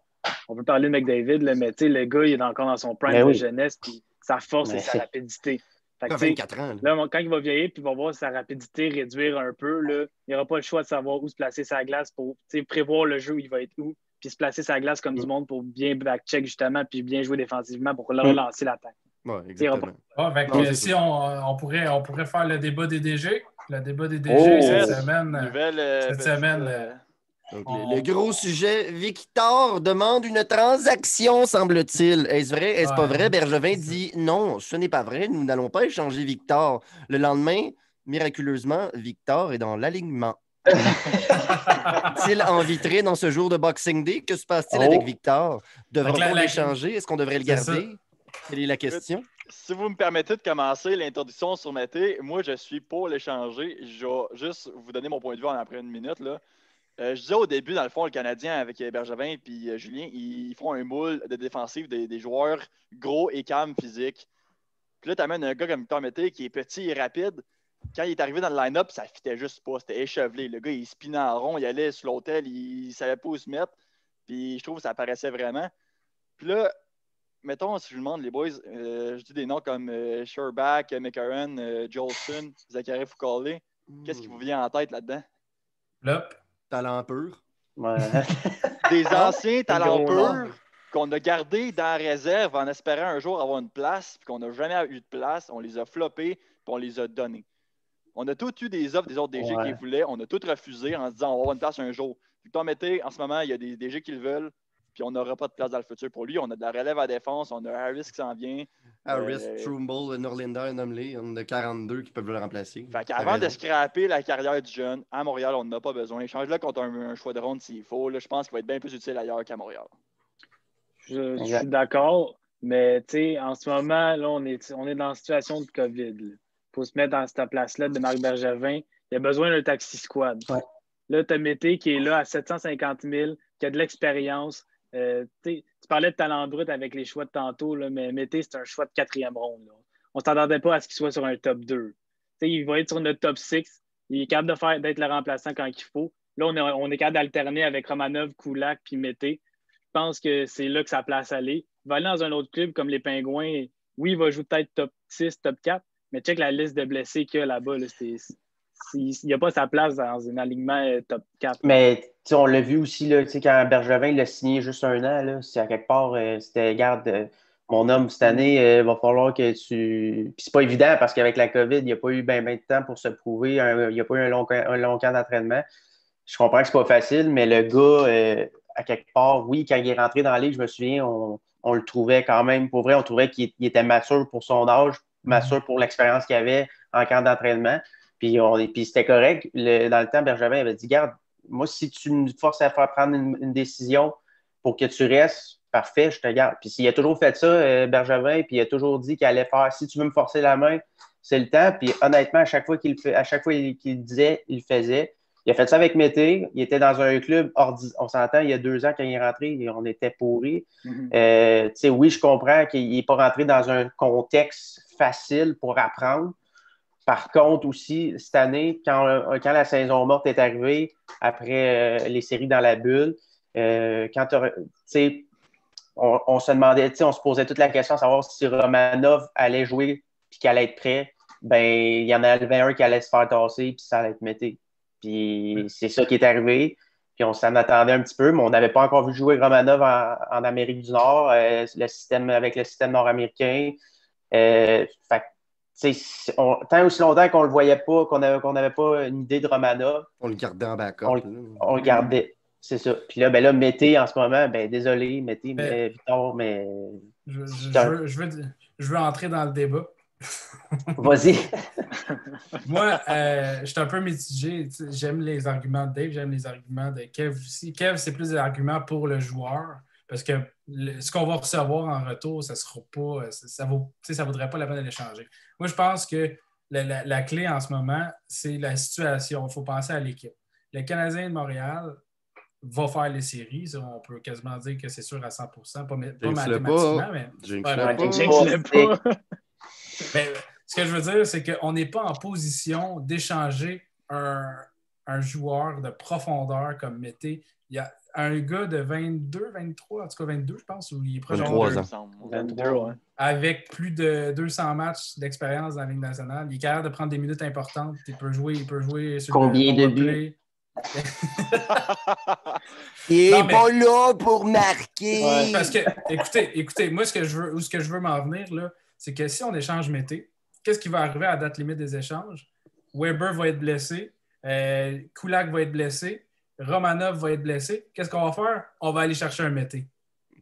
peut parler de McDavid, là, mais le gars, il est encore dans son prime ben de jeunesse, puis sa force et sa rapidité. Fait 24 ans. Là. quand il va vieillir, puis il va voir sa rapidité réduire un peu, là, il n'aura pas le choix de savoir où se placer sa glace pour prévoir le jeu où il va être où, puis se placer sa glace comme du mm. monde pour bien back-check justement, puis bien jouer défensivement pour mm. relancer l'attaque. Exactement. Ah, si on, on, pourrait, on pourrait faire le débat des DG, le débat des DG cette semaine. Nouvelle, cette semaine. Euh, le, gros sujet, Victor demande une transaction, semble-t-il. Est-ce vrai? Est-ce pas vrai? Bergevin dit non, ce n'est pas vrai. Nous n'allons pas échanger Victor. Le lendemain, miraculeusement, Victor est dans l'alignement. Est-il envitré dans ce jour de Boxing Day? Que se passe-t-il avec oh. Victor? Devrait-on l'échanger? Est-ce qu'on devrait le garder? Quelle est la question? Si vous me permettez de commencer l'introduction sur Mété, moi, je suis pour l'échanger. Je vais juste vous donner mon point de vue en après une minute. Là. Euh, je disais au début, dans le fond, le Canadien avec Bergevin et euh, Julien, ils font un moule de défensive des, joueurs gros et calmes physiques. Puis là, tu amènes un gars comme Victor Mété qui est petit et rapide. Quand il est arrivé dans le line-up, ça fitait juste pas. C'était échevelé. Le gars, il spinait en rond, il allait sur l'hôtel, il, ne savait pas où se mettre. Puis je trouve que ça apparaissait vraiment. Puis là, mettons, si je vous demande, les boys, euh, je dis des noms comme euh, Sherback, McCarron, Jolson, Zachary Foucault. Qu'est-ce qui vous vient en tête là-dedans? Lop talent pur. Des anciens talents purs qu'on a gardés dans la réserve en espérant un jour avoir une place, puis qu'on n'a jamais eu de place. On les a floppés, puis on les a donnés. On a tous eu des offres des autres DG qui voulaient. On a tous refusé en se disant on va avoir une place un jour. Victor Mété, en ce moment, il y a des DG qui le veulent puis on n'aura pas de place dans le futur pour lui. On a de la relève à défense, on a Harris qui s'en vient. Harris, euh, Trumbull, Norlinda, Nomley, on a 42 qui peuvent le remplacer. Fait Avant de scraper la carrière du jeune, à Montréal, on n'a pas besoin. Échange-le contre un, choix de ronde s'il faut. je pense qu'il va être bien plus utile ailleurs qu'à Montréal. Je, suis d'accord, mais en ce moment, là, on est, on est dans une situation de COVID. Il faut se mettre dans cette place-là de Marc Bergevin. Il a besoin d'un taxi squad. Là, tu as Mété qui est là à 750 000, qui a de l'expérience, euh, tu parlais de talent brut avec les choix de tantôt, là, mais Mété, c'est un choix de quatrième ronde. On ne s'attendait pas à ce qu'il soit sur un top 2. il va être sur notre top 6. Il est capable d'être le remplaçant quand il faut. Là, on est, on est capable d'alterner avec Romanov, Kulak puis Mété. Je pense que c'est là que sa place aller. Il va aller dans un autre club comme les Pingouins. Oui, il va jouer peut-être top 6, top 4, mais check la liste de blessés qu'il y a là-bas. Là, il n'y a pas sa place dans un alignement euh, top 4. Mais on l'a vu aussi là, quand Bergevin l'a signé juste un an, c'est à quelque part, euh, c'était garde. Euh, mon homme, cette année, il va falloir que tu. Puis c'est pas évident parce qu'avec la COVID, il n'y a pas eu bien ben de temps pour se prouver. il n'y a pas eu un long, long camp d'entraînement. Je comprends que c'est pas facile, mais le gars, à quelque part, oui, quand il est rentré dans la ligue, je me souviens, on, on le trouvait quand même, pour vrai, on trouvait qu'il était mature pour son âge, mature pour l'expérience qu'il avait en camp d'entraînement. Puis, puis c'était correct. dans le temps, Bergevin avait dit Garde, moi, si tu me forces à faire prendre une, décision pour que tu restes, parfait, je te garde. Puis il a toujours fait ça, euh, Bergevin, puis il a toujours dit qu'il allait faire si tu veux me forcer la main, c'est le temps. Puis honnêtement, à chaque fois qu'il à chaque fois qu'il disait, il le faisait. Il a fait ça avec Mété. Il était dans un club On s'entend, il y a deux ans, quand il est rentré, on était pourris. Mm-hmm. Euh, oui, je comprends qu'il n'est pas rentré dans un contexte facile pour apprendre. Par contre, aussi, cette année, quand, euh, quand la saison morte est arrivée, après euh, les séries dans la bulle, euh, quand on, on, se demandait, on se posait toute la question de savoir si Romanov allait jouer puis qu'il allait être prêt. Ben, il y en avait un qui allait se faire tasser puis ça allait être mété. Puis c'est ça qui est arrivé. Puis on s'en attendait un petit peu, mais on n'avait pas encore vu jouer Romanov en, Amérique du Nord, le système, avec le système nord-américain. Fait tant aussi longtemps qu'on ne le voyait pas, qu'on n'avait pas une idée de Romana. On le gardait en backup. On, le gardait. C'est ça. Puis là, ben là, mettez en ce moment, ben désolé, mettez, mais, Victor, mais. Je, veux, je, veux, entrer dans le débat. Vas-y. Moi, euh, je suis un peu mitigé. J'aime les arguments de Dave, j'aime les arguments de Kev aussi. Kev, c'est plus des arguments pour le joueur. Parce que ce qu'on va recevoir en retour, ça sera pas, ça, vaut, ça vaudrait pas la peine de l'échanger. Moi, je pense que la, clé en ce moment, c'est la situation. Il faut penser à l'équipe. Le Canadien de Montréal va faire les séries. on peut quasiment dire que c'est sûr à 100 Pas, pas mathématiquement, mais. mais ce que je veux dire, c'est qu'on n'est pas en position d'échanger un, un, joueur de profondeur comme Mété. Il y a, un gars de 22, 23, en tout cas 22, je pense, où il est proche de 22, Avec plus de 200 matchs d'expérience dans la Ligue nationale. Il est capable de prendre des minutes importantes. Il peut jouer, il peut jouer sur Combien de buts? il n'est pas là pour marquer. parce que, écoutez, écoutez, moi, ce que je veux, ce que je veux m'en venir, là, c'est que si on échange Mété, qu'est-ce qui va arriver à la date limite des échanges? Weber va être blessé, euh, Kulak va être blessé, Romanov va être blessé, qu'est-ce qu'on va faire? On va aller chercher un mété.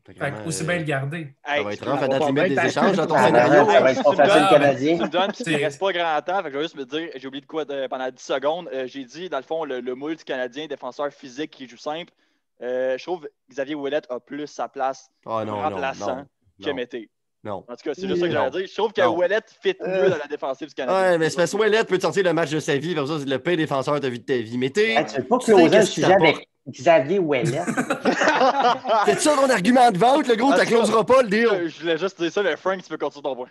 Fait aussi bien le garder. ça va être rough à date limite des échanges dans ton scénario. Ça va être pas facile canadien. Tu me donnes, il ne reste pas grand temps. Fait que je vais juste me dire, j'ai oublié de quoi pendant 10 secondes. Euh, j'ai dit, dans le fond, le, le moule du Canadien, défenseur physique qui joue simple. Euh, je trouve que Xavier Ouellet a plus sa place oh, non, remplaçant que Mété. Non. En tout cas, c'est juste ça que j'allais dire. Je trouve que Ouellet fit mieux dans la défensive du Canada. Ouais, mais c'est parce que Ouellet peut sortir le match de sa vie, comme ça, c'est le pire défenseur de vie de ta vie. Mais t'es. tu veux pas closer le sujet avec Xavier Ouellet. c'est ça ton argument de vente, le gros, ah, t'accloseras pas le deal. Je voulais juste dire ça, mais Frank, tu peux continuer ton point.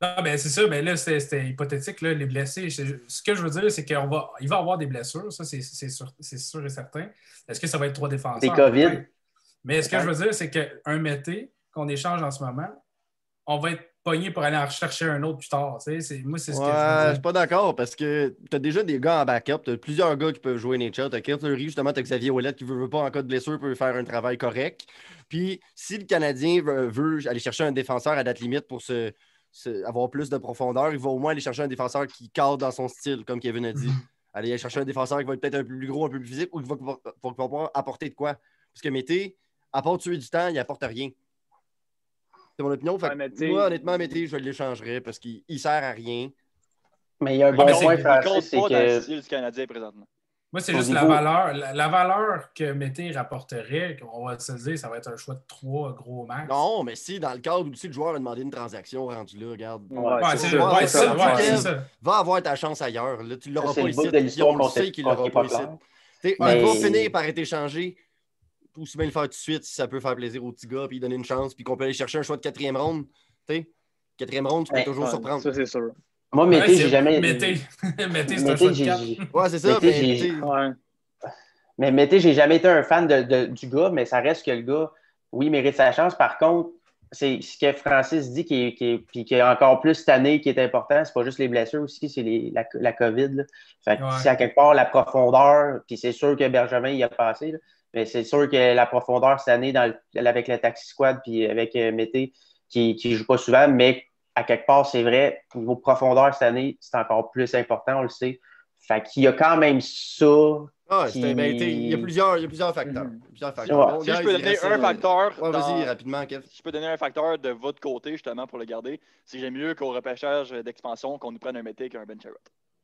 Non, mais c'est ça, mais là, c'était hypothétique, là, les blessés. Ce que je veux dire, c'est qu'il va, il va avoir des blessures, ça, c'est sûr, sûr, et certain. Est-ce que ça va être trois défenseurs? Des COVID. Mais ce que je veux dire, c'est qu'un mété qu'on échange en ce moment, on va être pogné pour aller en rechercher un autre plus tard. Tu sais, moi, c'est ce que je veux Je suis pas d'accord parce que tu as déjà des gars en backup. Tu as plusieurs gars qui peuvent jouer nature. Tu as Kirtlery, justement, tu as Xavier Ouellet qui ne veut, pas, en cas de blessure, peut faire un travail correct. Puis, si le Canadien veut, aller chercher un défenseur à date limite pour se, avoir plus de profondeur, il va au moins aller chercher un défenseur qui cadre dans son style, comme Kevin a dit. Aller chercher un défenseur qui va être peut-être un peu plus gros, un peu plus physique ou qui va, pouvoir apporter de quoi. Parce que Mété, à part tuer du temps, il n'apporte rien. C'est mon opinion. moi, honnêtement, Mété, je l'échangerais parce qu'il ne sert à rien. Mais il y a un bon point, Francis, c'est que... du Canadien présentement. Moi, c'est juste la valeur. La, valeur que Mété rapporterait, on va se dire, ça va être un choix de trois gros max. Non, mais si, dans le cadre où le joueur a demandé une transaction rendu là, regarde. Ouais, c'est ça. Va avoir ta chance ailleurs. Là, tu l'auras pas ici. On le sait qu'il l'aura pas ici. Il va finir par être échangé aussi bien le faire tout de suite si ça peut faire plaisir au petit gars, puis donner une chance, puis qu'on peut aller chercher un choix de quatrième ronde. sais quatrième ronde, tu peux toujours surprendre. Ça, c'est sûr. Moi, Mété, j'ai jamais. Mété, Mété c'est un choix de Ouais, c'est ça. mais, ouais. mais Mété, j'ai jamais été un fan de, du gars, mais ça reste que le gars, oui, mérite sa chance. Par contre, c'est ce que Francis dit qui est, qui, est, qui est encore plus cette année qui est important. C'est pas juste les blessures aussi, c'est la, la, COVID. Fait que si à quelque part la profondeur, puis c'est sûr que Benjamin y a passé, mais c'est sûr que la profondeur cette année dans avec le Taxi Squad puis avec euh, Mété qui ne joue pas souvent, mais à quelque part, c'est vrai, au niveau profondeur cette année, c'est encore plus important, on le sait. Fait qu'il y a quand même ça. Ah, qui... il, y a plusieurs, il y a plusieurs facteurs. Mm-hmm. Plusieurs facteurs. si je peux donner un facteur. vas-y, rapidement, Kev. Si je peux donner un facteur de votre côté, justement, pour le garder, c'est que j'aime mieux qu'au repêchage d'expansion, qu'on nous prenne un mété qu'un Ben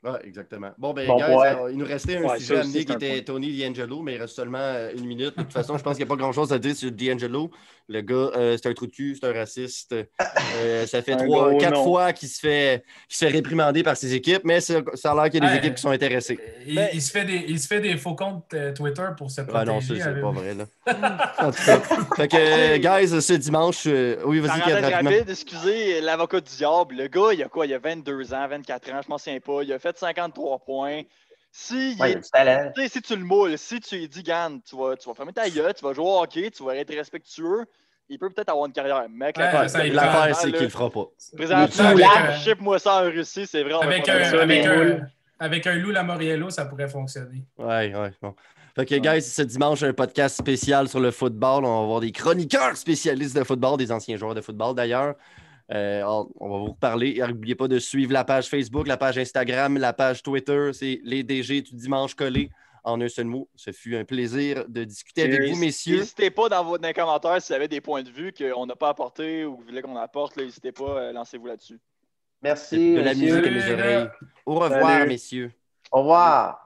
oui, exactement. Bon, ben, guys, euh, il nous restait un sujet à amener qui était Tony D'Angelo, mais il reste seulement euh, une minute. De toute façon, je pense qu'il n'y a pas grand-chose à dire sur D'Angelo. Le gars, euh, c'est un trou de cul, c'est un raciste. ça fait trois, quatre fois qu'il se, fait, se fait réprimander par ses équipes, mais ça a l'air qu'il y a des équipes qui sont intéressées. Il, se fait des, il se fait des faux comptes Twitter pour se protéger. Ah non, c'est pas vrai. Là. en tout cas, fait que, guys, ce dimanche, oui, vas-y, rapidement. excusez l'avocat du diable. Le gars, il a quoi? Il a 22 ans, 24 ans, je m'en souviens pas. Il a fait 53 points. Si, si tu le moules, si tu lui dis, Gann, tu vas, tu vas fermer ta gueule, tu vas jouer au hockey, tu vas être respectueux, il peut peut-être avoir une carrière. Mec, l'affaire, c'est qu'il le fera pas. Présentement, ship-moi ça en Russie, c'est vrai. Avec un, avec, un, avec un Lou Lamoriello, ça pourrait fonctionner. Ouais, ouais, bon. Fait que, guys, ce dimanche, un podcast spécial sur le football. On va avoir des chroniqueurs spécialistes de football, des anciens joueurs de football d'ailleurs. Euh, on va vous reparler. N'oubliez pas de suivre la page Facebook, la page Instagram, la page Twitter. C'est les DG du dimanche collé en un seul mot. Ce fut un plaisir de discuter avec vous, messieurs. N'hésitez pas dans, vos, commentaires si vous avez des points de vue qu'on n'a pas apportés ou que vous voulez qu'on apporte. N'hésitez pas, euh, lancez-vous là-dessus. Merci. De la musique à mes oreilles. Au revoir, messieurs. Au revoir.